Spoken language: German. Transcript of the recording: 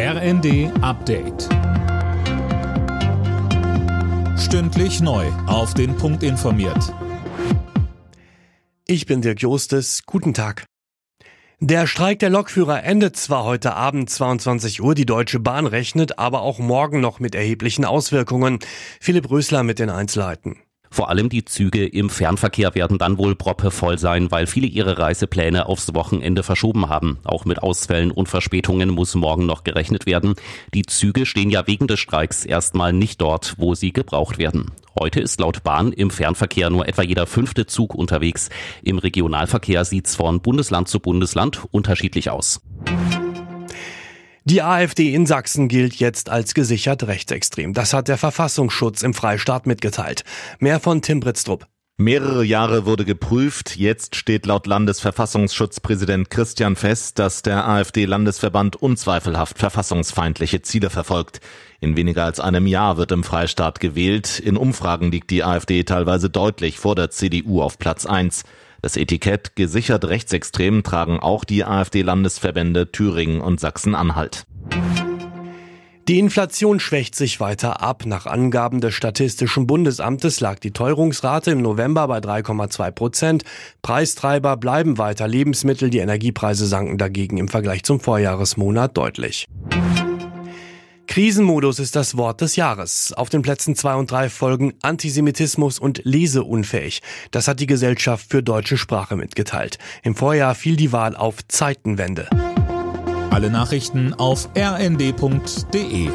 RND Update. Stündlich neu. Auf den Punkt informiert. Ich bin Dirk Jostes. Guten Tag. Der Streik der Lokführer endet zwar heute Abend 22 Uhr, die Deutsche Bahn rechnet aber auch morgen noch mit erheblichen Auswirkungen. Philipp Rösler mit den Einzelheiten. Vor allem die Züge im Fernverkehr werden dann wohl proppevoll sein, weil viele ihre Reisepläne aufs Wochenende verschoben haben. Auch mit Ausfällen und Verspätungen muss morgen noch gerechnet werden. Die Züge stehen ja wegen des Streiks erstmal nicht dort, wo sie gebraucht werden. Heute ist laut Bahn im Fernverkehr nur etwa jeder fünfte Zug unterwegs. Im Regionalverkehr sieht's von Bundesland zu Bundesland unterschiedlich aus. Die AfD in Sachsen gilt jetzt als gesichert rechtsextrem. Das hat der Verfassungsschutz im Freistaat mitgeteilt. Mehr von Tim Britztrup. Mehrere Jahre wurde geprüft. Jetzt steht laut Landesverfassungsschutzpräsident Christian fest, dass der AfD-Landesverband unzweifelhaft verfassungsfeindliche Ziele verfolgt. In weniger als einem Jahr wird im Freistaat gewählt. In Umfragen liegt die AfD teilweise deutlich vor der CDU auf Platz 1. Das Etikett gesichert rechtsextrem tragen auch die AfD-Landesverbände Thüringen und Sachsen-Anhalt. Die Inflation schwächt sich weiter ab. Nach Angaben des Statistischen Bundesamtes lag die Teuerungsrate im November bei 3,2 Prozent. Preistreiber bleiben weiter Lebensmittel. Die Energiepreise sanken dagegen im Vergleich zum Vorjahresmonat deutlich. Krisenmodus ist das Wort des Jahres. Auf den Plätzen zwei und drei folgen Antisemitismus und leseunfähig. Das hat die Gesellschaft für deutsche Sprache mitgeteilt. Im Vorjahr fiel die Wahl auf Zeitenwende. Alle Nachrichten auf rnd.de